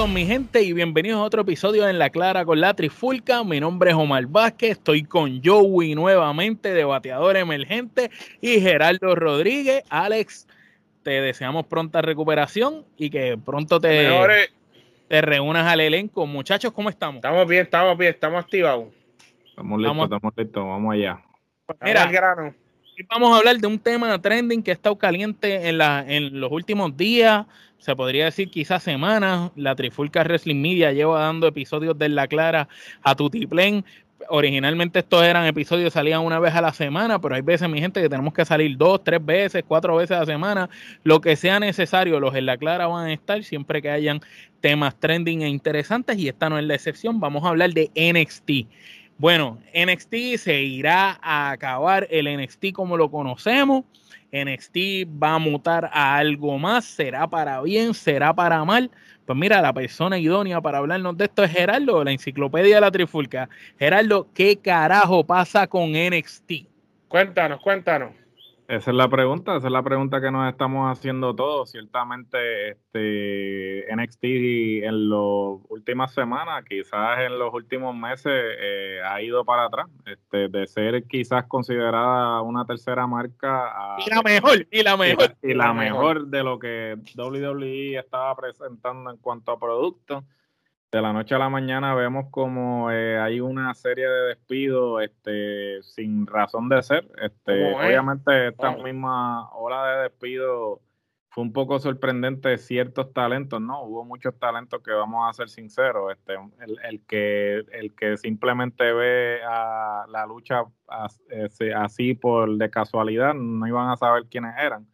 todos mi gente y bienvenidos a otro episodio en La Clara con la Trifulca. Mi nombre es Omar Vázquez, estoy con Joey nuevamente, de bateador emergente, y Gerardo Rodríguez. Alex, te deseamos pronta recuperación y que pronto te, te reúnas al elenco. Muchachos, ¿cómo estamos? Estamos bien, estamos bien, estamos activados. Estamos listos, estamos listos, vamos allá. Mira, grano. vamos a hablar de un tema trending que ha estado caliente en, la, en los últimos días se podría decir quizás semanas, la Trifulca Wrestling Media lleva dando episodios de La Clara a Tutiplén. Originalmente estos eran episodios salían una vez a la semana, pero hay veces, mi gente, que tenemos que salir dos, tres veces, cuatro veces a la semana. Lo que sea necesario, los en La Clara van a estar siempre que hayan temas trending e interesantes y esta no es la excepción. Vamos a hablar de NXT. Bueno, NXT se irá a acabar el NXT como lo conocemos NXT va a mutar a algo más, será para bien, será para mal. Pues mira, la persona idónea para hablarnos de esto es Gerardo, la enciclopedia de la Trifulca. Gerardo, ¿qué carajo pasa con NXT? Cuéntanos, cuéntanos. Esa es la pregunta, esa es la pregunta que nos estamos haciendo todos. Ciertamente, este NXT en las últimas semanas, quizás en los últimos meses, eh, ha ido para atrás. Este, de ser quizás considerada una tercera marca. y la mejor, y la mejor. Y la, mejor de lo que WWE estaba presentando en cuanto a productos de la noche a la mañana vemos como eh, hay una serie de despidos este, sin razón de ser. Este, obviamente esta misma hora de despido fue un poco sorprendente ciertos talentos, ¿no? Hubo muchos talentos que vamos a ser sinceros, este, el, el que, el que simplemente ve a la lucha así por de casualidad, no iban a saber quiénes eran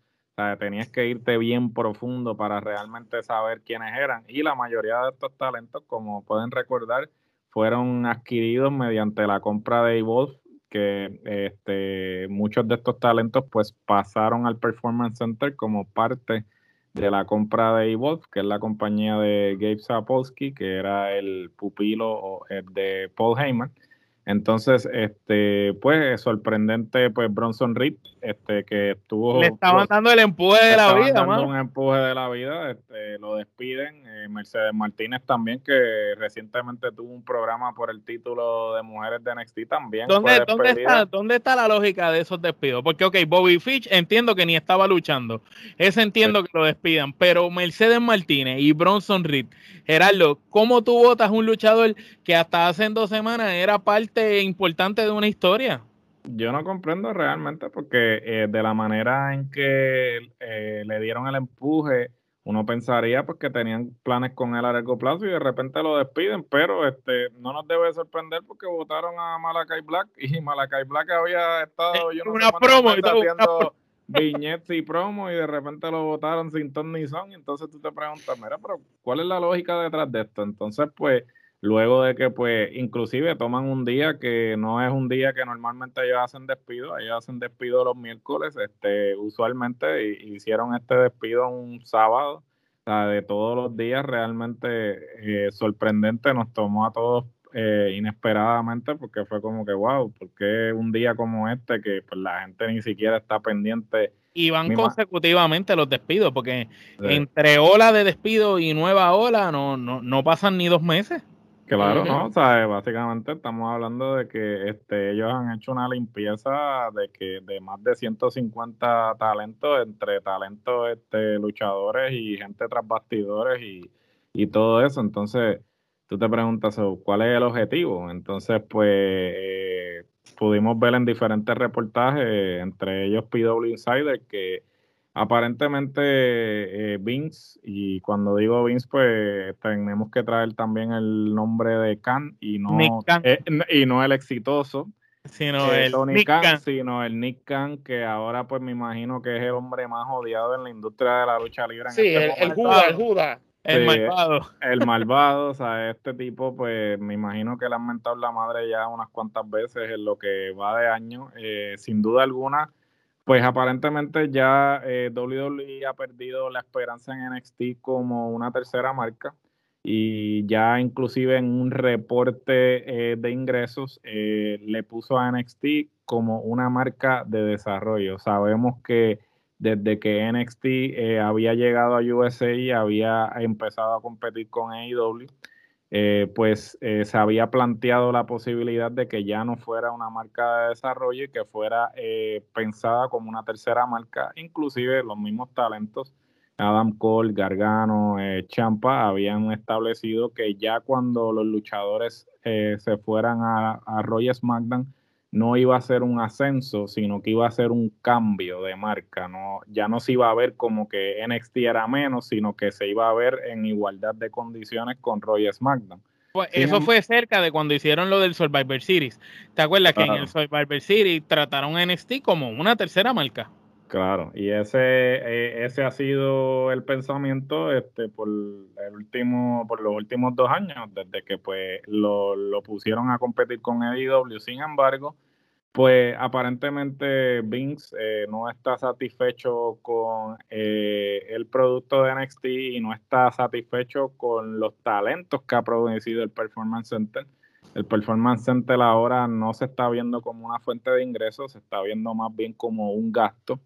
tenías que irte bien profundo para realmente saber quiénes eran. Y la mayoría de estos talentos, como pueden recordar, fueron adquiridos mediante la compra de Evolve, que este, muchos de estos talentos pues pasaron al Performance Center como parte de la compra de Evolve, que es la compañía de Gabe Sapolsky, que era el pupilo de Paul Heyman. Entonces, este, pues sorprendente, pues Bronson Reed, este, que estuvo. Le estaban dando el empuje de la vida, dando un empuje de la vida, este, lo despiden. Eh, Mercedes Martínez también, que recientemente tuvo un programa por el título de Mujeres de NXT también. ¿Dónde, ¿dónde, está, ¿dónde está la lógica de esos despidos? Porque, ok, Bobby Fitch entiendo que ni estaba luchando. Ese entiendo que lo despidan, pero Mercedes Martínez y Bronson Reed, Gerardo, ¿cómo tú votas un luchador que hasta hace dos semanas era parte importante de una historia. Yo no comprendo realmente porque eh, de la manera en que eh, le dieron el empuje, uno pensaría pues que tenían planes con él a largo plazo y de repente lo despiden, pero este no nos debe sorprender porque votaron a Malakai Black y Malakai Black había estado yo no una promo y haciendo viñetas y promo y de repente lo votaron sin ton ni son, entonces tú te preguntas, mira, pero ¿cuál es la lógica detrás de esto? Entonces, pues luego de que pues inclusive toman un día que no es un día que normalmente ellos hacen despido, ellos hacen despido los miércoles, este, usualmente hicieron este despido un sábado, o sea, de todos los días realmente eh, sorprendente, nos tomó a todos eh, inesperadamente porque fue como que wow, porque un día como este que pues la gente ni siquiera está pendiente y van consecutivamente los despidos, porque entre ola de despido y nueva ola no, no, no pasan ni dos meses. Claro, ¿no? O sea, básicamente estamos hablando de que este, ellos han hecho una limpieza de que de más de 150 talentos, entre talentos este, luchadores y gente tras bastidores y, y todo eso. Entonces, tú te preguntas, ¿cuál es el objetivo? Entonces, pues, eh, pudimos ver en diferentes reportajes, entre ellos PW Insider, que Aparentemente eh, Vince, y cuando digo Vince, pues tenemos que traer también el nombre de Khan y no, eh, y no el exitoso, sino eh, el Tony Khan, sino el Nick Khan, que ahora pues me imagino que es el hombre más odiado en la industria de la lucha libre. sí, este el, Judas, el Judas. El malvado. El malvado, o sea, este tipo, pues me imagino que le han mentado la madre ya unas cuantas veces en lo que va de año. sin duda alguna, pues aparentemente ya eh, WWE ha perdido la esperanza en NXT como una tercera marca y ya inclusive en un reporte eh, de ingresos eh, le puso a NXT como una marca de desarrollo. Sabemos que desde que NXT eh, había llegado a USA y había empezado a competir con AEW, eh, pues eh, se había planteado la posibilidad de que ya no fuera una marca de desarrollo y que fuera pensada como una tercera marca, inclusive los mismos talentos. Adam Cole, Gargano, Champa habían establecido que ya cuando los luchadores se fueran a, a Roy SmackDown, no iba a ser un ascenso, sino que iba a ser un cambio de marca. No, ya no se iba a ver como que NXT era menos, sino que se iba a ver en igualdad de condiciones con Roy SmackDown. Pues eso fue cerca de cuando hicieron lo del Survivor Series. ¿Te acuerdas que en el Survivor Series trataron a NXT como una tercera marca? Claro, y ese, eh, ese ha sido el pensamiento este, por, el último, por los últimos dos años, desde que pues lo, lo pusieron a competir con AEW. Sin embargo, pues aparentemente Vince eh, no está satisfecho con eh, el producto de NXT y no está satisfecho con los talentos que ha producido el Performance Center. El Performance Center ahora no se está viendo como una fuente de ingresos, se está viendo más bien como un gasto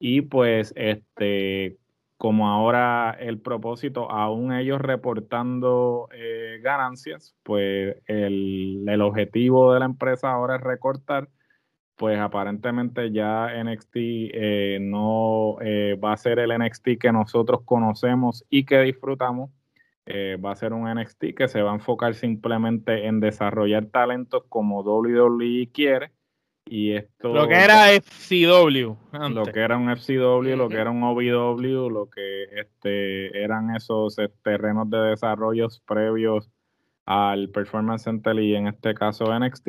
y pues este como ahora el propósito, aún ellos reportando eh, ganancias, pues el, objetivo de la empresa ahora es recortar, pues aparentemente ya NXT eh, no eh, va a ser el NXT que nosotros conocemos y que disfrutamos, va a ser un NXT que se va a enfocar simplemente en desarrollar talentos como WWE quiere y esto, lo que era FCW. Lo que era un FCW, lo que era un OVW, lo que este, eran esos eh, terrenos de desarrollos previos al Performance Center y en este caso NXT.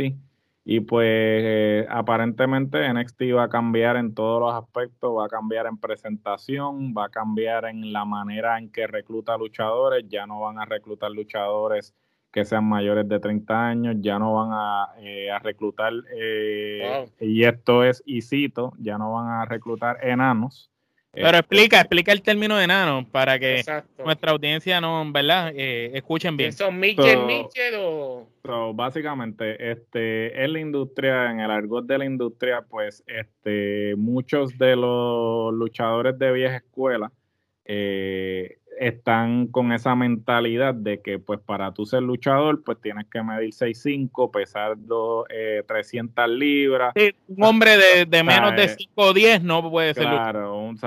Y pues eh, aparentemente NXT va a cambiar en todos los aspectos, va a cambiar en presentación, va a cambiar en la manera en que recluta luchadores, ya no van a reclutar luchadores que sean mayores de 30 años, ya no van a, eh, reclutar, eh, y esto es, y cito, ya no van a reclutar enanos. Pero este, explica, explica el término de enano para que nuestra audiencia no, ¿verdad? Eh, escuchen bien. ¿Son Mitchell, Mitchell o...? básicamente, este, en la industria, en el argot de la industria, pues, este, muchos de los luchadores de vieja escuela, eh, están con esa mentalidad de que pues para tú ser luchador pues tienes que medir 6'5, pesar eh, 300 libras. un hombre de, menos de 5 o 10 no puede ser luchador. Claro, un,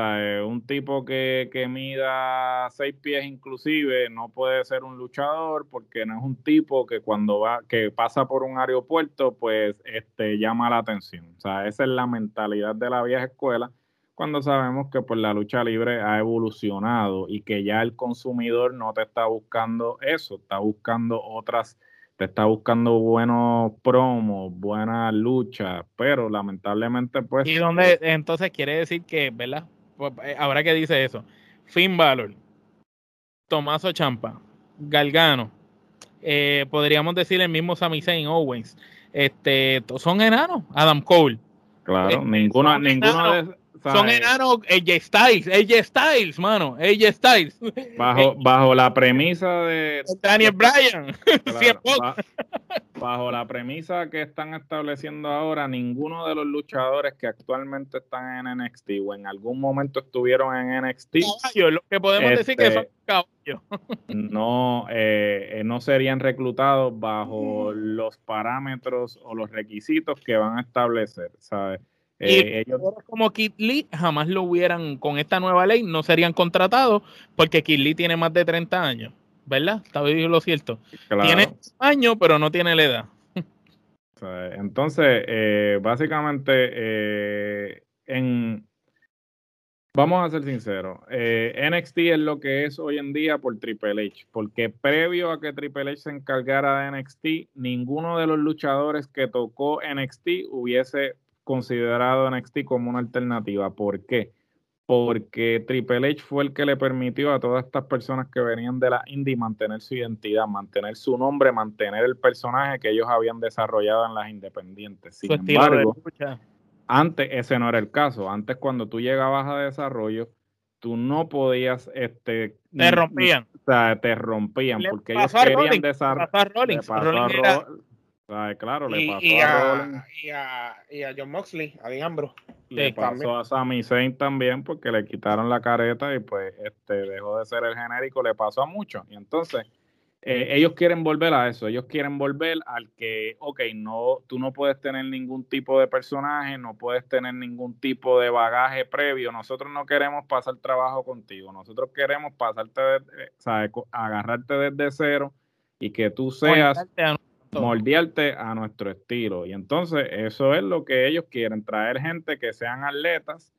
un tipo que, que mida 6 pies inclusive no puede ser un luchador porque no es un tipo que cuando va, que pasa por un aeropuerto pues este, llama la atención. O sea, esa es la mentalidad de la vieja escuela cuando sabemos que pues, la lucha libre ha evolucionado y que ya el consumidor no te está buscando eso, está buscando otras, te está buscando buenos promos, buenas luchas, pero lamentablemente pues... Y donde entonces quiere decir que, ¿verdad? Pues, eh, ahora que dice eso, Finn Balor, Tomaso Champa, Galgano, eh, podríamos decir el mismo Sami Zayn Owens, este, son enanos, Adam Cole. Claro, eh, ninguno, ninguno de son enanos AJ Styles, AJ Styles, mano, AJ Styles. Bajo, bajo la premisa de... Daniel Bryan. bajo, la premisa que están estableciendo ahora, ninguno de los luchadores que actualmente están en NXT o en algún momento estuvieron en NXT... lo que podemos decir que son este, caballos. no, eh, no serían reclutados bajo los parámetros o los requisitos que van a establecer, ¿sabes? Y eh, ellos como Kid Lee jamás lo hubieran, con esta nueva ley, no serían contratados porque Kid Lee tiene más de 30 años, ¿verdad? Está bien lo cierto. Tiene años, pero no tiene la edad. Entonces, eh, básicamente, eh, en, vamos a ser sinceros, NXT es lo que es hoy en día por Triple H, porque previo a que Triple H se encargara de NXT, ninguno de los luchadores que tocó NXT hubiese considerado NXT como una alternativa. ¿Por qué? Porque Triple H fue el que le permitió a todas estas personas que venían de la indie mantener su identidad, mantener su nombre, mantener el personaje que ellos habían desarrollado en las independientes. Sin embargo, antes ese no era el caso. Antes cuando tú llegabas a desarrollo, tú no podías este te rompían o sea, te rompían porque ellos querían desarrollar claro, le pasó y, a, y, a, y, a, John Moxley, a Dean Ambrose. Le pasó a Sami Zayn también porque le quitaron la careta y pues este dejó de ser el genérico, le pasó a muchos. Y entonces eh, ellos quieren volver a eso, ellos quieren volver al que, ok, no, tú no puedes tener ningún tipo de personaje, no puedes tener ningún tipo de bagaje previo, nosotros no queremos pasar trabajo contigo, nosotros queremos pasarte, de, agarrarte desde cero y que tú seas moldearte a nuestro estilo. Y entonces eso es lo que ellos quieren, traer gente que sean atletas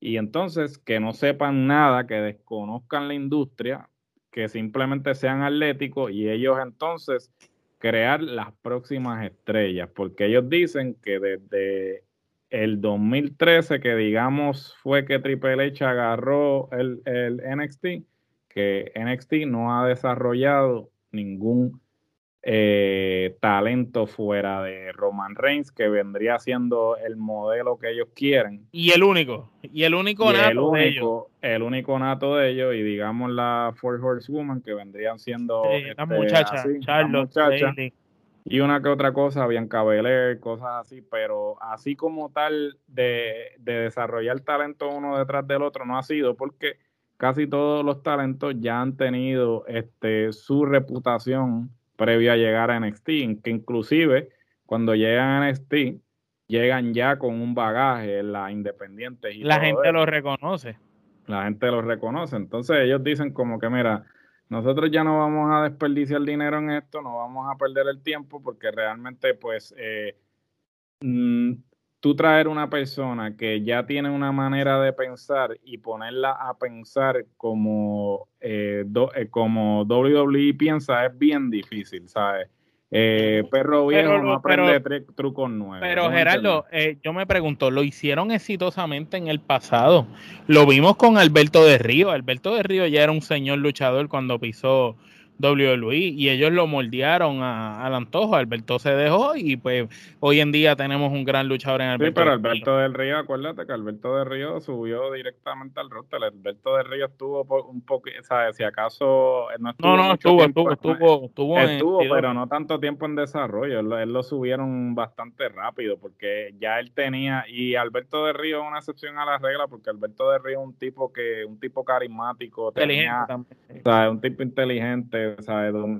y entonces que no sepan nada, que desconozcan la industria, que simplemente sean atléticos y ellos entonces crear las próximas estrellas, porque ellos dicen que desde el 2013, que digamos fue que Triple H agarró el NXT, que NXT no ha desarrollado ningún eh, talento fuera de Roman Reigns, que vendría siendo el modelo que ellos quieren. Y el único, y el único nato el único, de ellos. El único nato de ellos, y digamos la Four Horsewoman, que vendrían siendo sí, este, muchachas, Charlotte, muchacha, y una que otra cosa, Bianca Belair, cosas así, pero así como tal de, de desarrollar talento uno detrás del otro no ha sido, porque casi todos los talentos ya han tenido este, su reputación previo a llegar a NXT, que inclusive cuando llegan a NXT llegan ya con un bagaje en la independiente. Y la gente lo reconoce. La gente lo reconoce. Entonces ellos dicen como que, mira, nosotros ya no vamos a desperdiciar dinero en esto, no vamos a perder el tiempo porque realmente pues eh, mm, tú traer una persona que ya tiene una manera de pensar y ponerla a pensar como, eh, eh como WWE piensa es bien difícil, ¿sabes? Eh, perro viejo no aprende trucos nuevos. Pero Gerardo, eh, yo me pregunto, ¿lo hicieron exitosamente en el pasado? Lo vimos con Alberto de Río. Alberto de Río ya era un señor luchador cuando pisó WWE y ellos lo moldearon al antojo. Alberto se dejó y pues hoy en día tenemos un gran luchador en Alberto. Sí, pero Alberto del Río, acuérdate que Alberto del Río subió directamente al roster. Alberto del Río estuvo un poco, ¿sabes? Si acaso no estuvo. No, no, estuvo, estuvo, estuvo, estuvo, estuvo, pero no tanto tiempo en desarrollo. Él, lo subieron bastante rápido porque ya él tenía, y Alberto del Río es una excepción a la regla porque Alberto del Río es un tipo que, un tipo carismático, tenía, ¿sabes? un tipo inteligente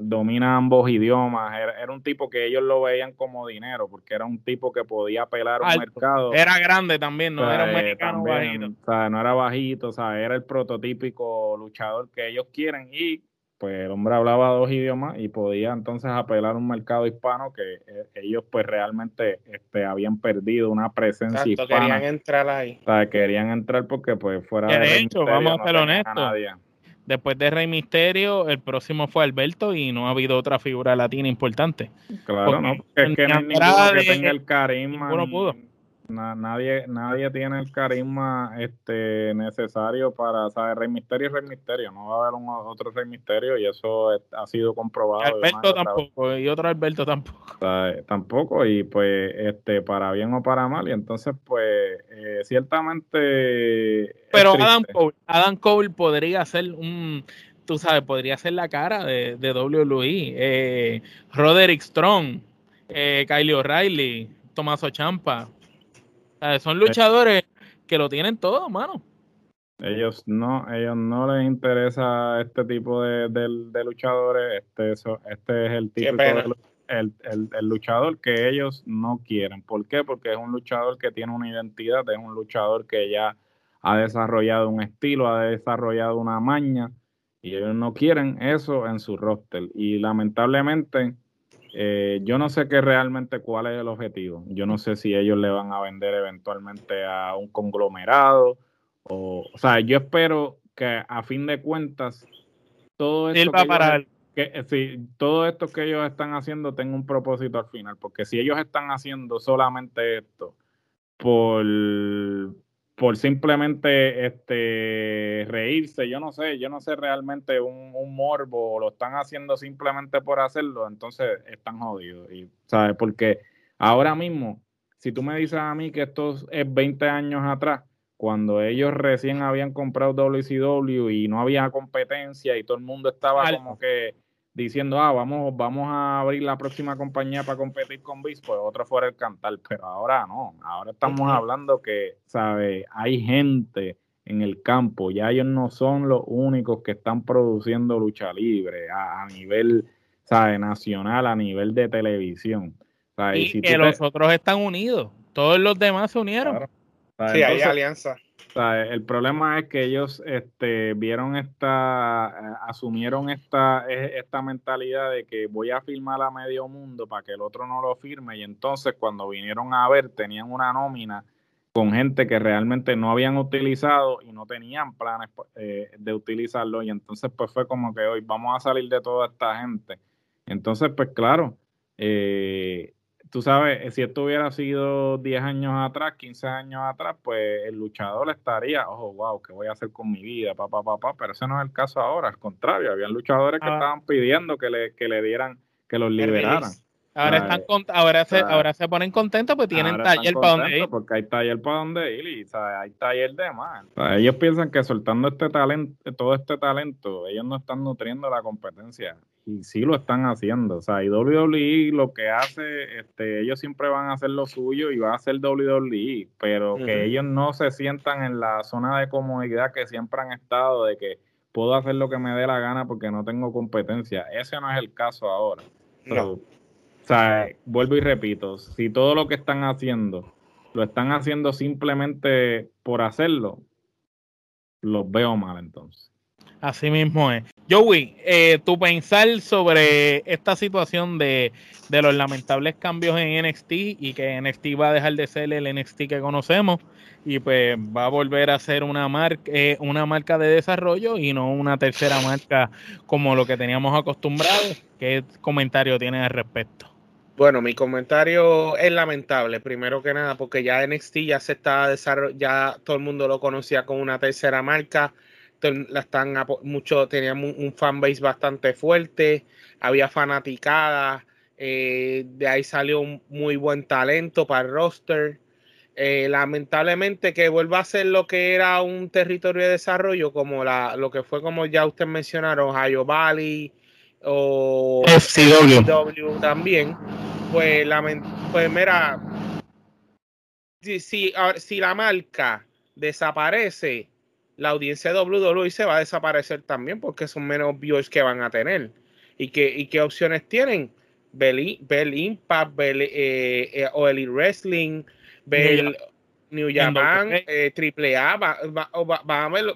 domina ambos idiomas. Era, un tipo que ellos lo veían como dinero, porque era un tipo que podía apelar un mercado. Era grande también, no era un mexicano bajito. no era bajito, era el prototípico luchador que ellos quieren y pues el hombre hablaba dos idiomas y podía entonces apelar un mercado hispano que eh, ellos pues realmente este, habían perdido una presencia hispana. querían entrar ahí. querían entrar porque pues fuera de, hecho, vamos a ser honestos Después de Rey Misterio, el próximo fue Alberto y no ha habido otra figura latina importante. Claro, no, porque es que no hay ninguno que tenga el carisma. Ninguno pudo nadie, nadie tiene el carisma este necesario para, saber Rey Misterio y Rey Misterio, no va a haber un, otro Rey Misterio y eso ha sido comprobado. Alberto tampoco, y otro Alberto tampoco. tampoco, y pues este para bien o para mal, y entonces pues eh, ciertamente... Pero Adam Cole, Adam Cole podría ser un tú sabes, podría ser la cara de, de WWE. Eh, Roderick Strong, eh, Kylie O'Reilly, Tomaso Champa, son luchadores que lo tienen todo, mano. Ellos no, ellos no les interesa este tipo de, luchadores. Este, eso, este es el tipo de, el, el, luchador que ellos no quieren. ¿Por qué? Porque es un luchador que tiene una identidad, es un luchador que ya ha desarrollado un estilo, ha desarrollado una maña y ellos no quieren eso en su roster. Y lamentablemente eh, yo no sé qué realmente cuál es el objetivo. Yo no sé si ellos le van a vender eventualmente a un conglomerado. O, o sea, yo espero que a fin de cuentas todo esto, que, ellos, que todo esto que ellos están haciendo tenga un propósito al final. Porque si ellos están haciendo solamente esto por, por simplemente este reírse, yo no sé, yo no sé realmente un, un, morbo, lo están haciendo simplemente por hacerlo, entonces están jodidos. Y, ¿sabes? Porque ahora mismo, si tú me dices a mí que esto es 20 años atrás, cuando ellos recién habían comprado WCW y no había competencia y todo el mundo estaba como que diciendo, ah, vamos, vamos a abrir la próxima compañía para competir con Biz, pues otro fuera el cantar, pero ahora no, ahora estamos hablando que, ¿sabe? Hay gente en el campo, ya ellos no son los únicos que están produciendo lucha libre a, nivel, ¿sabe? Nacional, a nivel de televisión. Y, que los otros están unidos, todos los demás se unieron. Sí, hay alianza el problema es que ellos este, vieron esta, eh, asumieron esta, e, esta mentalidad de que voy a firmar a medio mundo para que el otro no lo firme y entonces cuando vinieron a ver tenían una nómina con gente que realmente no habían utilizado y no tenían planes eh, de utilizarlo y entonces pues fue como que hoy vamos a salir de toda esta gente. Entonces pues claro, eh, tú sabes, si esto hubiera sido 10 años atrás, 15 años atrás, pues el luchador estaría, ojo, wow, ¿qué voy a hacer con mi vida? Papá, papá, pero ese no es el caso ahora, al contrario, habían luchadores que ah. estaban pidiendo que le, que le dieran, que los liberaran. Ahora, están ahora, se, ahora se ponen contentos porque tienen taller para donde ir. Porque hay taller para donde ir y hay taller de más. ellos piensan que soltando este talento, todo este talento, ellos no están nutriendo la competencia. Y sí lo están haciendo. O sea, y WWE lo que hace, este, ellos siempre van a hacer lo suyo y va a hacer WWE, pero que ellos no se sientan en la zona de comodidad que siempre han estado, de que puedo hacer lo que me dé la gana porque no tengo competencia. Ese no es el caso ahora. Pero, o sea, vuelvo y repito, si todo lo que están haciendo lo están haciendo simplemente por hacerlo, los veo mal entonces. Así mismo es. Joey, eh, tu pensar sobre esta situación de, los lamentables cambios en NXT y que NXT va a dejar de ser el NXT que conocemos y pues va a volver a ser una marca, eh, una marca de desarrollo y no una tercera marca como lo que teníamos acostumbrado. ¿Qué comentario tienes al respecto? Bueno, mi comentario es lamentable, primero que nada, porque ya NXT ya se está desarrollando, ya todo el mundo lo conocía como una tercera marca, la están mucho, teníamos un, fanbase bastante fuerte, había fanaticada, eh, de ahí salió un muy buen talento para el roster. Eh, lamentablemente que vuelva a ser lo que era un territorio de desarrollo, como la, lo que fue como ya ustedes mencionaron, Ohio Valley, o FCW también, pues, la, pues mira, si, si, la marca desaparece, la audiencia de WWE se va a desaparecer también porque son menos viewers que van a tener. ¿Y qué, y qué opciones tienen? Bell, Bell Impact, Bell, eh, eh, o Elite Wrestling, Bell, New Japan, eh, Triple A, va,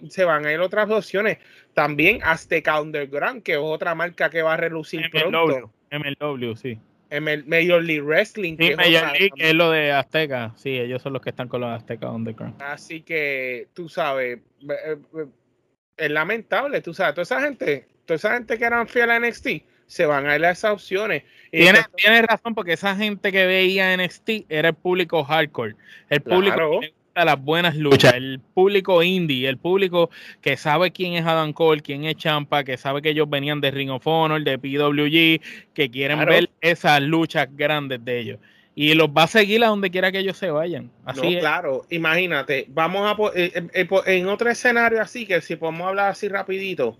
se van a ir otras opciones. También Azteca Underground, que es otra marca que va a relucir MLW, pronto. MLW, sí. ML, Major League Wrestling. Sí, Major League es lo de Azteca. Sí, ellos son los que están con los Azteca Underground. Así que, tú sabes, eh, es lamentable, tú sabes, toda esa gente, toda esa gente que eran fieles a NXT, se van a ir a esas opciones. Tienes, razón, porque esa gente que veía NXT era el público hardcore, el público que le gusta las buenas luchas, el público indie, el público que sabe quién es Adam Cole, quién es Champa, que sabe que ellos venían de Ring of Honor, de PWG, que quieren ver esas luchas grandes de ellos. Y los va a seguir a donde quiera que ellos se vayan. Así claro, imagínate, vamos a eh, eh, eh, en otro escenario así, que si podemos hablar así rapidito,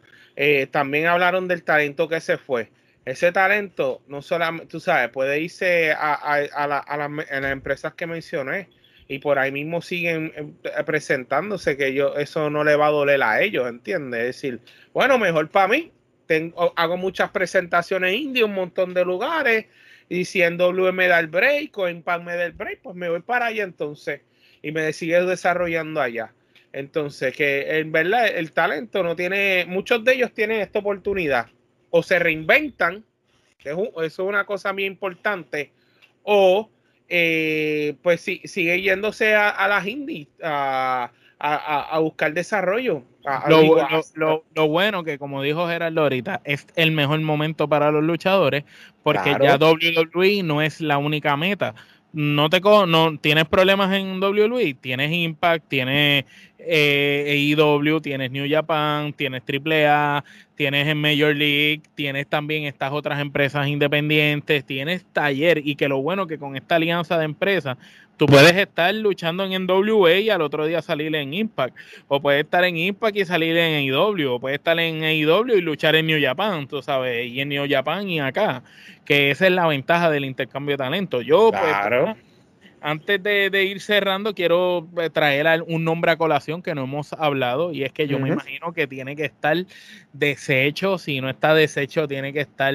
también hablaron del talento que se fue ese talento no solamente, tú sabes, puede irse a, las empresas que mencioné y por ahí mismo siguen eh, presentándose que yo eso no le va a doler a ellos, ¿entiendes? Es decir, bueno, mejor para mí, hago muchas presentaciones indie, un montón de lugares, y si en W me da el break o en PAN me da el break, pues me voy para allá entonces y me sigue desarrollando allá. Entonces, que en verdad el talento no tiene, muchos de ellos tienen esta oportunidad o se reinventan, eso es una cosa muy importante, o eh, pues sigue yéndose a, las indies a, buscar desarrollo. Lo, lo, bueno que, como dijo Gerardo ahorita, es el mejor momento para los luchadores, porque ya WWE no es la única meta no te no tienes problemas en WWE, tienes Impact, tienes eh, AEW, tienes New Japan, tienes AAA, tienes en Major League, tienes también estas otras empresas independientes, tienes taller y que lo bueno que con esta alianza de empresas tú puedes estar luchando en NWA y al otro día salir en Impact, o puedes estar en Impact y salir en AEW, o puedes estar en AEW y luchar en New Japan, tú sabes, y en New Japan y acá, que esa es la ventaja del intercambio de talento. Yo, pues, Claro. Antes de, de ir cerrando, quiero eh, traer un nombre a colación que no hemos hablado y es que yo me imagino que tiene que estar deshecho, si no está deshecho, tiene que estar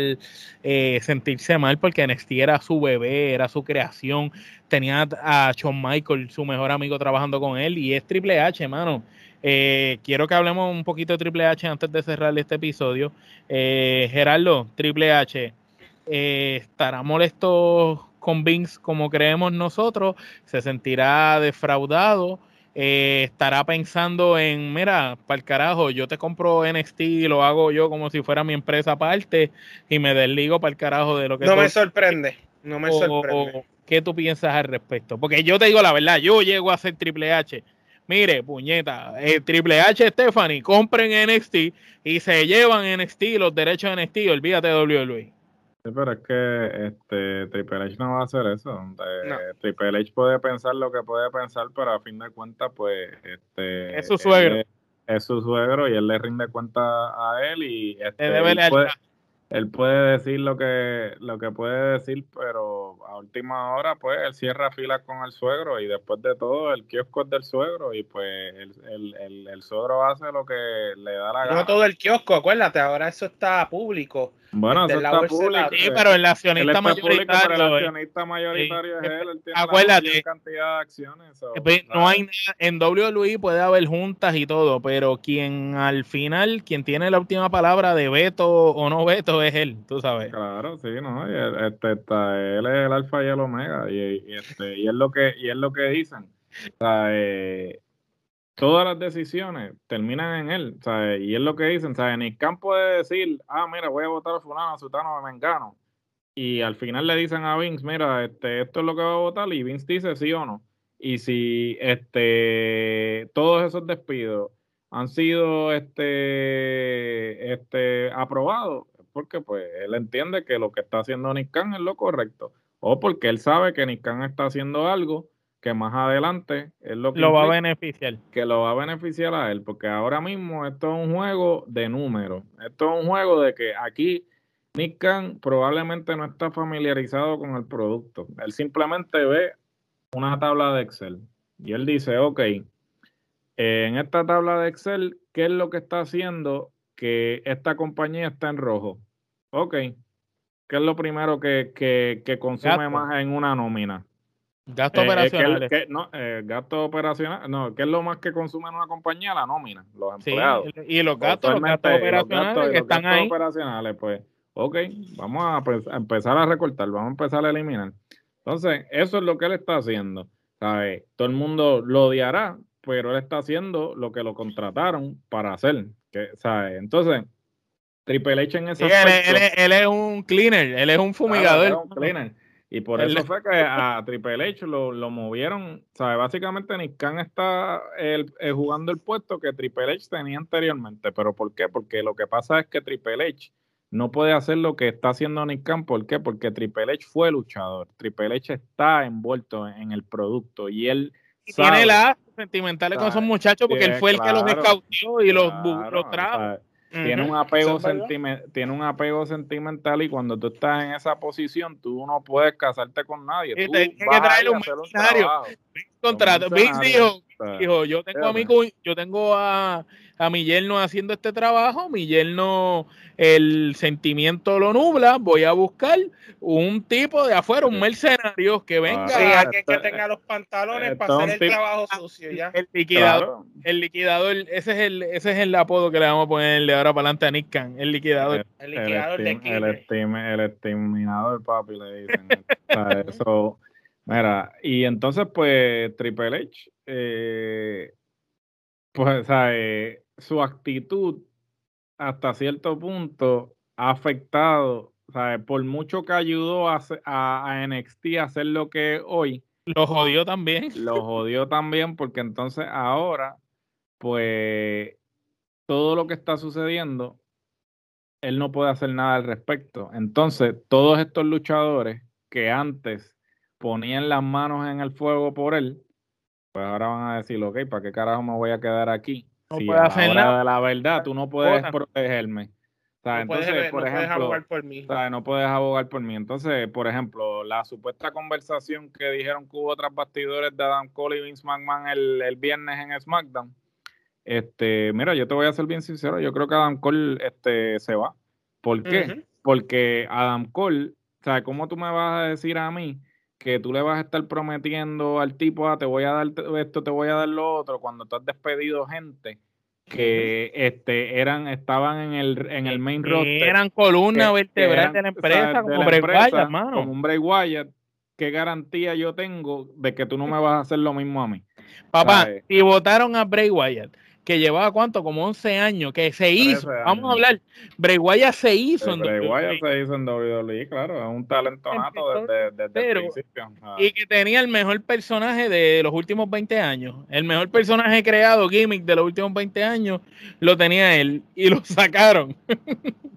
eh, sentirse mal porque NXT era su bebé, era su creación, tenía a Shawn Michael, su mejor amigo, trabajando con él y es Triple H, mano. Eh, quiero que hablemos un poquito de Triple H antes de cerrar este episodio. Eh, Gerardo, Triple H, estará molesto con Vince como creemos nosotros, se sentirá defraudado, eh, estará pensando en, mira, para el carajo, yo te compro NXT y lo hago yo como si fuera mi empresa aparte y me desligo para el carajo de lo que No tú- me sorprende. No me o- sorprende. o ¿Qué tú piensas al respecto? Porque yo te digo la verdad, yo llego a ser Triple H. Mire, puñeta, eh, Triple H, Stephanie, compren NXT y se llevan NXT, los derechos de NXT, olvídate de WWE. Sí, pero es que este Triple H no va a hacer eso. No. Triple H puede pensar lo que puede pensar, pero a fin de cuentas, pues, este Es su suegro. él Es, su suegro y él le rinde cuenta a él y este, él, puede, él puede decir lo que lo que puede decir, pero a última hora, pues, él cierra filas con el suegro y después de todo, el kiosco es del suegro y pues el, el, el, el suegro hace lo que le da la gana. No todo el kiosco, acuérdate, ahora eso está público. Bueno, Este, eso está público. Sí, eh. pero el accionista está público, pero el mayoritario. eh, accionista mayoritario Sí. es él. él tiene Acuérdate. cantidad de acciones. so, Eh, pues, No hay nada, en WWE puede haber juntas y todo, pero quien al final, quien tiene la última palabra de veto o no veto es él, tú sabes. Claro, sí, no, y este, está, él es el alfa el omega y, este, y es lo que y es lo que dicen. Eh, todas las decisiones terminan en él, y es lo que dicen, Nick Khan puede decir, ah, mira, voy a votar a fulano, a sutano, a mengano, y al final le dicen a Vince, mira, este, esto es lo que va a votar, y Vince dice sí o no. Y si este todos esos despidos han sido este, este aprobados, porque pues él entiende que lo que está haciendo Nick Khan es lo correcto, o porque él sabe que Nick Khan está haciendo algo que más adelante es lo que Lo va a beneficiar. que lo va a beneficiar a él, porque ahora mismo esto es un juego de números, esto es un juego de que aquí Nick Khan probablemente no está familiarizado con el producto, él simplemente ve una tabla de Excel y él dice, ok, en esta tabla de Excel, ¿qué es lo que está haciendo que esta compañía está en rojo? Ok, ¿qué es lo primero que, que, que consume Gasto. más en una nómina? Gastos Eh, eh, ¿qué es- operacionales. qué- no, eh, gasto operacional, no, ¿qué es lo más que consume en una compañía? La nómina, los Sí, empleados. y los gastos, los gastos los operacionales gastos- que los están gastos ahí. operacionales, pues, ok, vamos a, pues, a empezar a recortar, vamos a empezar a eliminar. Entonces, eso es lo que él está haciendo, ¿sabes? Todo el mundo lo odiará, pero él está haciendo lo que lo contrataron para hacer, ¿sabes? Entonces, Triple H en ese Sí, él, es- aspecto- él es- él es un cleaner, él es un Claro, fumigador. era un cleaner. Y por Él- eso fue que a Triple H lo, lo movieron. ¿sabe? Básicamente Nick Khan está el- eh, jugando el puesto que Triple H tenía anteriormente. ¿Pero por qué? Porque lo que pasa es que Triple H no puede hacer lo que está haciendo Nick Khan. ¿Por qué? Porque Triple H fue luchador. Triple H está envuelto en el producto y él Y sabe- tiene lazos sentimentales con esos muchachos porque Sí, él fue el que los escautió y los, Claro, los trajo. Tiene un apego Eso es verdad. sentime- tiene un apego sentimental y cuando tú estás en esa posición tú no puedes casarte con nadie. Y tú tienes que traerle un contrato. Vince dijo, dijo, yo tengo a mi yo tengo a, a mi yerno haciendo este trabajo, mi yerno el sentimiento lo nubla, voy a buscar un tipo de afuera, un mercenario que venga, Sí, Ah, alguien que esto- tenga los pantalones para hacer el trabajo sucio ya. el liquidador, claro. el liquidador, ese es el, ese es el apodo que le vamos a poner de ahora para adelante a Nick Khan, el liquidador. El el, liquidador de estim- el, estim- el exterminador papi le dicen O sea, eso mira y entonces pues Triple H eh, pues o sea, eh, su actitud hasta cierto punto ha afectado o sea, por mucho que ayudó a, a, a NXT a hacer lo que es hoy Lo jodió también. lo jodió también porque entonces ahora pues todo lo que está sucediendo, él no puede hacer nada al respecto. Entonces, todos estos luchadores que antes ponían las manos en el fuego por él, pues ahora van a decir, ok, ¿para qué carajo me voy a quedar aquí? No si puede a la hacer nada. de la verdad tú no puedes Cosas. protegerme. O sea, No puedes, entonces, por no puedes ejemplo, abogar por mí. o sea, no puedes abogar por mí. Entonces, por ejemplo, la supuesta conversación que dijeron que hubo tras bastidores de Adam Cole y Vince McMahon el, el viernes en SmackDown. Este, mira, yo te voy a ser bien sincero, yo creo que Adam Cole este, se va. ¿Por qué? Porque Adam Cole, o sea, ¿cómo tú me vas a decir a mí que tú le vas a estar prometiendo al tipo, ah, te voy a dar esto, te voy a dar lo otro, cuando tú has despedido gente que este, eran, estaban en el, en el main Que roster? eran columna vertebral de la empresa, o sea, de como Bray Wyatt, hermano. Como un Bray Wyatt, ¿qué garantía yo tengo de que tú no me vas a hacer lo mismo a mí? Papá, ¿sabes? si votaron a Bray Wyatt, que llevaba cuánto, como 11 años, que se hizo, 13 vamos a hablar, Wyatt se hizo en WWE, se hizo en WWE, claro, es un talento nato desde, desde Pero- el principio. Ah, y que tenía el mejor personaje de los últimos 20 años, el mejor personaje creado, gimmick de los últimos 20 años, lo tenía él y lo sacaron.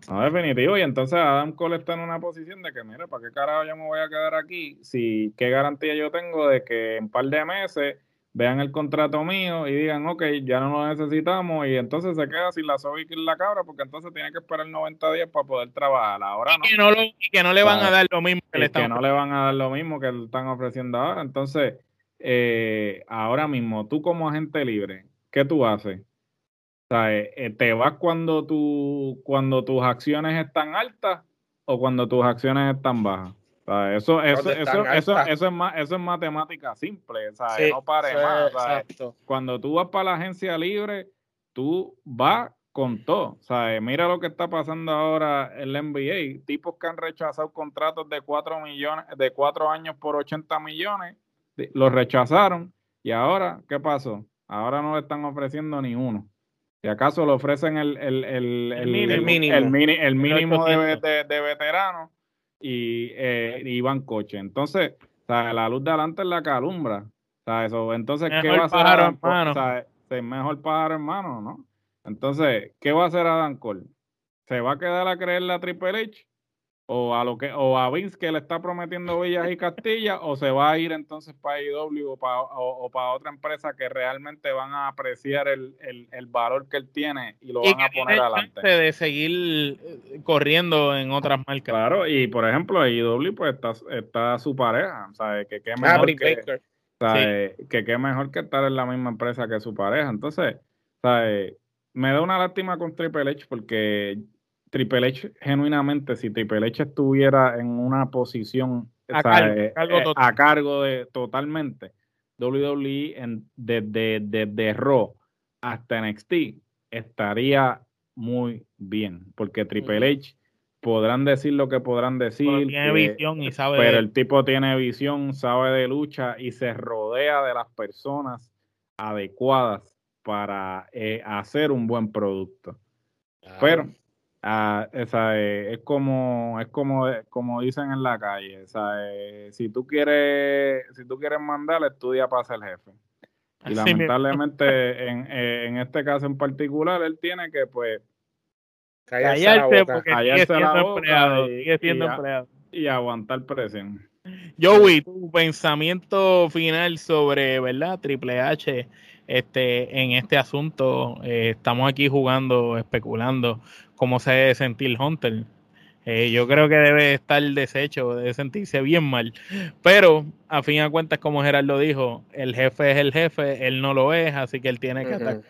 No, definitivo. Y entonces Adam Cole está en una posición de que, mira, ¿para qué carajo yo me voy a quedar aquí? Si, ¿Qué garantía yo tengo de que en un par de meses vean el contrato mío y digan, ok, ya no lo necesitamos y entonces se queda sin la soga y la cabra porque entonces tiene que esperar 90 días para poder trabajar. Ahora no. Y que no, lo, y que no le van a dar lo mismo que le Y que están no le van a dar lo mismo que le están ofreciendo ahora. Entonces, eh, ahora mismo, tú como agente libre, ¿qué tú haces? Sea, eh, eh, ¿Te vas cuando, tu, cuando tus acciones están altas o cuando tus acciones están bajas? Eso, eso, eso, eso, eso, es, ma- eso es matemática simple, ¿sabes? Sí, no pare eso más. Cuando tú vas para la agencia libre, tú vas con todo. ¿sabes? Mira lo que está pasando ahora en la NBA. Tipos que han rechazado contratos de 4 millones, de 4 años por 80 millones, los rechazaron. Y ahora, ¿qué pasó? Ahora no le están ofreciendo ni uno. Si acaso le ofrecen el, el, el, el, mínimo. el- mínimo. mínimo de, 800. de, de veterano y, eh, y van coche. Entonces, la luz de adelante es la calumbra. O sea, eso, entonces, ¿qué Mejor va a hacer pájaro, Adam Cole? es mejor pájaro, hermano, ¿no? Entonces, ¿qué va a hacer Adam Cole? ¿Se va a quedar a creer la Triple H? ¿O a lo que o a Vince que le está prometiendo Villas y Castilla? ¿O se va a ir entonces para IW o para, o, o para otra empresa que realmente van a apreciar el, el, el valor que él tiene y lo y van a poner adelante? de seguir eh, corriendo en otras marcas. Claro, y por ejemplo, IW pues está, está su pareja, ¿sabes? Que qué Ah, mejor que. ¿sabes? que qué mejor que estar en la misma empresa que su pareja. Entonces, ¿sabes? me da una lástima con Triple H porque Triple H, genuinamente, si Triple H estuviera en una posición A Eh, a cargo de totalmente, WWE en, desde, desde Raw hasta NXT estaría muy bien, porque Triple H podrán decir lo que podrán decir, Pero tiene que- visión y sabe pero de- el tipo tiene visión, sabe de lucha y se rodea de las personas adecuadas para eh, hacer un buen producto. Pero ah, esa, eh, es como es como como dicen en la calle, esa, eh, si tú quieres si tú quieres mandar estudia para ser jefe. Y Así lamentablemente en, eh, en este caso en particular él tiene que pues Callarse la callarse boca. porque Callarse sigue la siendo boca empleado, y- sigue siendo y empleado. y aguantar presión. Joey, tu pensamiento final sobre, ¿verdad? Triple H este, en este asunto. Eh, estamos aquí jugando, especulando cómo se debe sentir Hunter. Eh, yo creo que debe estar deshecho, debe sentirse bien mal. Pero, a fin de cuentas, como Gerardo dijo, el jefe es el jefe, él no lo es, así que él tiene que atacar.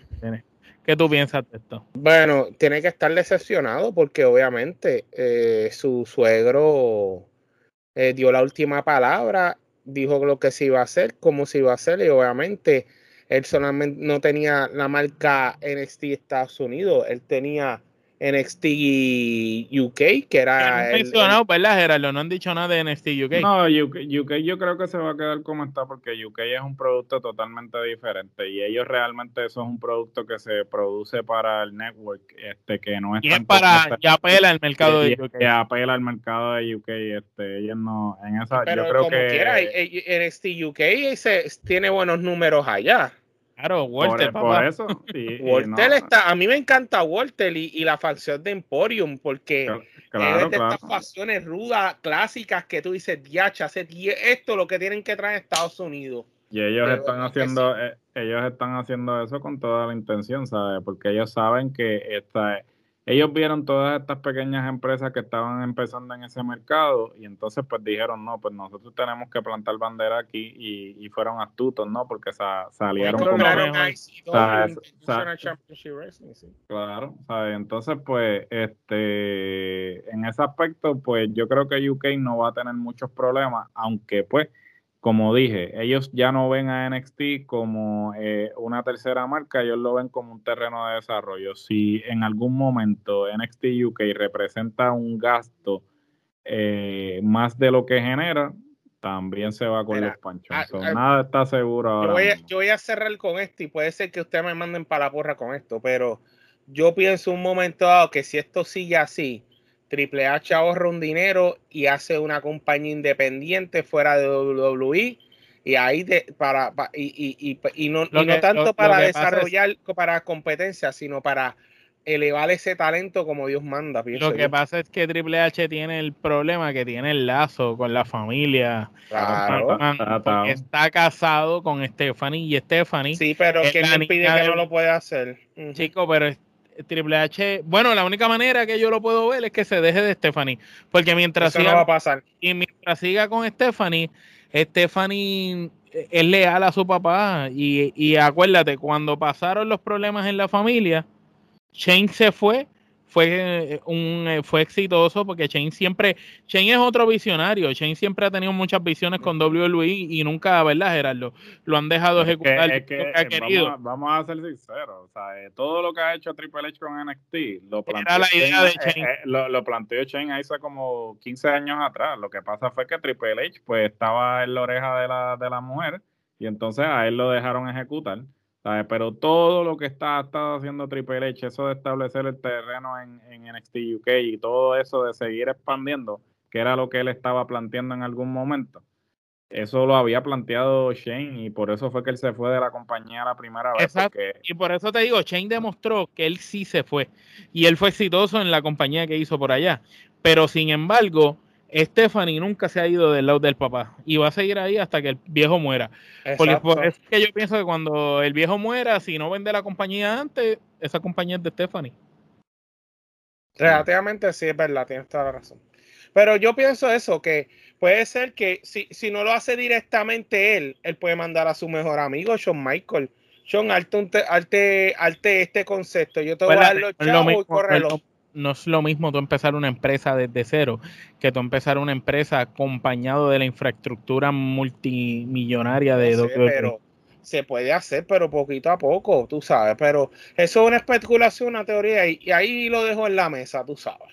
¿Qué tú piensas de esto? Bueno, tiene que estar decepcionado porque obviamente eh, su suegro eh, dio la última palabra, dijo lo que se iba a hacer, cómo se iba a hacer y obviamente él solamente no tenía la marca NXT Estados Unidos, él tenía NXT UK, que No era han el- el- mencionado, ¿verdad, Gerardo? No han dicho nada de NXT UK. No, UK, UK yo creo que se va a quedar como está porque UK es un producto totalmente diferente y ellos realmente eso es un producto que se produce para el network, este que no es y es para, ya apela al mercado de UK. que apela al mercado de UK, este ellos no en esa pero yo creo como que quiera, eh, eh, NXT UK se, tiene buenos números allá. Claro, Walter, por, papá. por eso. y- y Walter no, está, a mí me encanta Walter y, y la facción de Emporium, porque Claro, es de claro. estas facciones rudas, clásicas, que tú dices, diacha, hace esto es lo que tienen que traer a Estados Unidos. Y ellos están haciendo, eh, ellos están haciendo eso con toda la intención, ¿sabes? Porque ellos saben que esta, ellos vieron todas estas pequeñas empresas que estaban empezando en ese mercado y entonces pues dijeron, no, pues nosotros tenemos que plantar bandera aquí y, y fueron astutos, ¿no? Porque sa- salieron sí. Claro, ¿sabes? Entonces, pues, este, en ese aspecto, pues yo creo que UK no va a tener muchos problemas, aunque, pues, como dije, ellos ya no ven a NXT como eh, una tercera marca, ellos lo ven como un terreno de desarrollo. Si en algún momento NXT UK representa un gasto eh, más de lo que genera, también se va con Mira, los panchos. ah, ah, nada está seguro Yo ahora. voy, a, yo voy a cerrar con esto y puede ser que ustedes me manden para la porra con esto, pero yo pienso un momento dado que si esto sigue así, Triple H ahorra un dinero y hace una compañía independiente fuera de WWE y ahí de, para, pa- y, y, y, y no, no que- tanto lo- para pasa es- desarrollar para competencia, sino para elevar ese talento como Dios manda. pienso Lo que yo. pasa es que Triple H tiene el problema que tiene el lazo con la familia. Claro. Porque está casado con Stephanie y Stephanie, Sí, pero es que no impide que no lo puede hacer. Chico, pero Triple H, bueno, la única manera que yo lo puedo ver es que se deje de Stephanie, porque mientras Eso no siga, va a pasar. y mientras siga con Stephanie, Stephanie eh, es leal a su papá y, y acuérdate, cuando pasaron los problemas en la familia, Shane se fue, fue un fue exitoso porque Shane siempre, Shane es otro visionario, Shane siempre ha tenido muchas visiones con WWE y nunca, ¿verdad, Gerardo? Lo han dejado Es que- ejecutar es que, lo que ha eh, querido. Vamos, a, vamos a ser sinceros, o sea, eh, todo lo que ha hecho Triple H con NXT lo Era planteó, la idea de Shane, Shane. eh, eh, lo, lo planteó Shane hace como 15 años atrás. Lo que pasa fue que Triple H pues estaba en la oreja de la, de la mujer y entonces a él lo dejaron ejecutar. ¿Sabes? Pero todo lo que está, ha estado haciendo Triple H, eso de establecer el terreno en, en NXT UK y todo eso de seguir expandiendo, que era lo que él estaba planteando en algún momento, eso lo había planteado Shane y por eso fue que él se fue de la compañía la primera vez. Exacto. Porque, Y por eso te digo, Shane demostró que él sí se fue. Y él fue exitoso en la compañía que hizo por allá. Pero sin embargo, Stephanie nunca se ha ido del lado del papá. Y va a seguir ahí hasta que el viejo muera. Porque Exacto. es que yo pienso que cuando el viejo muera, si no vende la compañía antes, esa compañía es de Stephanie. Relativamente sí es verdad, tienes toda la razón. Pero yo pienso eso, que puede ser que si, si no lo hace directamente él, él puede mandar a su mejor amigo, Shawn Michael. Shawn, arte, arte, arte este concepto. Yo te voy a dar los lo chavos y córrelo. No es lo mismo tú empezar una empresa desde cero que tú empezar una empresa acompañado de la infraestructura multimillonaria de No sé, pero se puede hacer, pero poquito a poco, tú sabes. Pero eso es una especulación, una teoría, y, y ahí lo dejo en la mesa, tú sabes.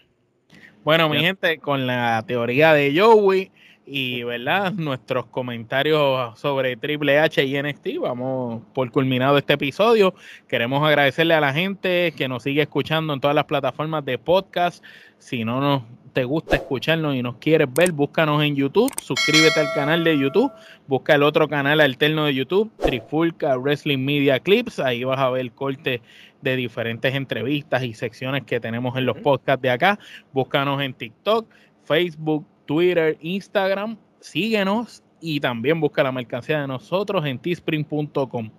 Bueno, mi gente, con la teoría de Joey y verdad nuestros comentarios sobre Triple H y NXT, vamos por culminado este episodio. Queremos agradecerle a la gente que nos sigue escuchando en todas las plataformas de podcast. Si no nos te gusta escucharnos y nos quieres ver, búscanos en YouTube, suscríbete al canal de YouTube, busca el otro canal alterno de YouTube, Trifulca Wrestling Media Clips, ahí vas a ver cortes de diferentes entrevistas y secciones que tenemos en los podcasts de acá. Búscanos en TikTok, Facebook, Twitter, Instagram, síguenos y también busca la mercancía de nosotros en teespring.com.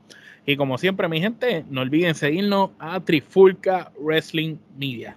Y como siempre, mi gente, no olviden seguirnos a Trifulca Wrestling Media.